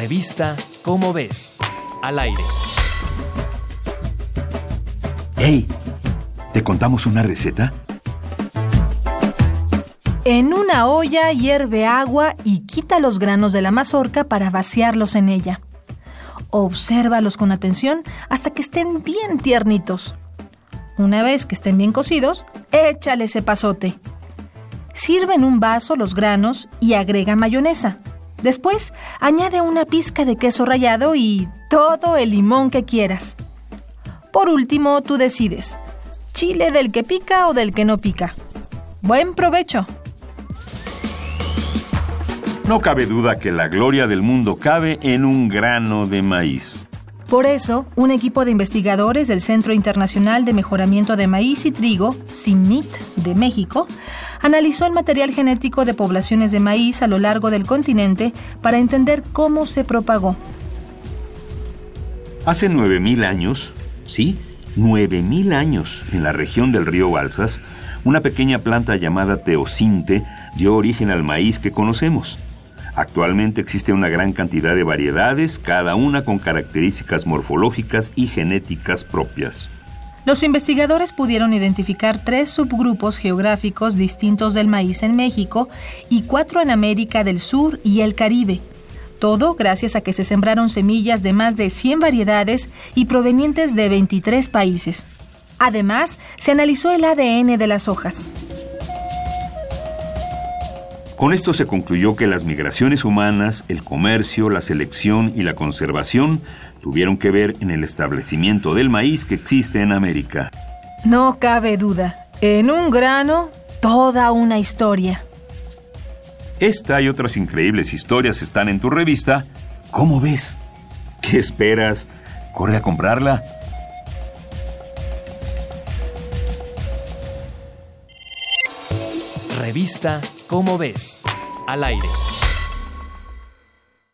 Revista Cómo ves, al aire. ¡Hey! ¿Te contamos una receta? En una olla hierve agua y quita los granos de la mazorca para vaciarlos en ella. Obsérvalos con atención hasta que estén bien tiernitos. Una vez que estén bien cocidos, échale ese pasote. Sirve en un vaso los granos y agrega mayonesa. Después, añade una pizca de queso rallado y todo el limón que quieras. Por último, tú decides, chile del que pica o del que no pica. Buen provecho. No cabe duda que la gloria del mundo cabe en un grano de maíz. Por eso, un equipo de investigadores del Centro Internacional de Mejoramiento de Maíz y Trigo, CIMIT, de México, analizó el material genético de poblaciones de maíz a lo largo del continente para entender cómo se propagó. Hace 9.000 años, sí, 9.000 años, en la región del río Balsas, una pequeña planta llamada teocinte dio origen al maíz que conocemos. Actualmente existe una gran cantidad de variedades, cada una con características morfológicas y genéticas propias. Los investigadores pudieron identificar tres subgrupos geográficos distintos del maíz en México y cuatro en América del Sur y el Caribe. Todo gracias a que se sembraron semillas de más de 100 variedades y provenientes de 23 países. Además, se analizó el ADN de las hojas. Con esto se concluyó que las migraciones humanas, el comercio, la selección y la conservación tuvieron que ver en el establecimiento del maíz que existe en América. No cabe duda. En un grano, toda una historia. Esta y otras increíbles historias están en tu revista. ¿Cómo ves? ¿Qué esperas? Corre a comprarla. Revista Cómo ves, al aire.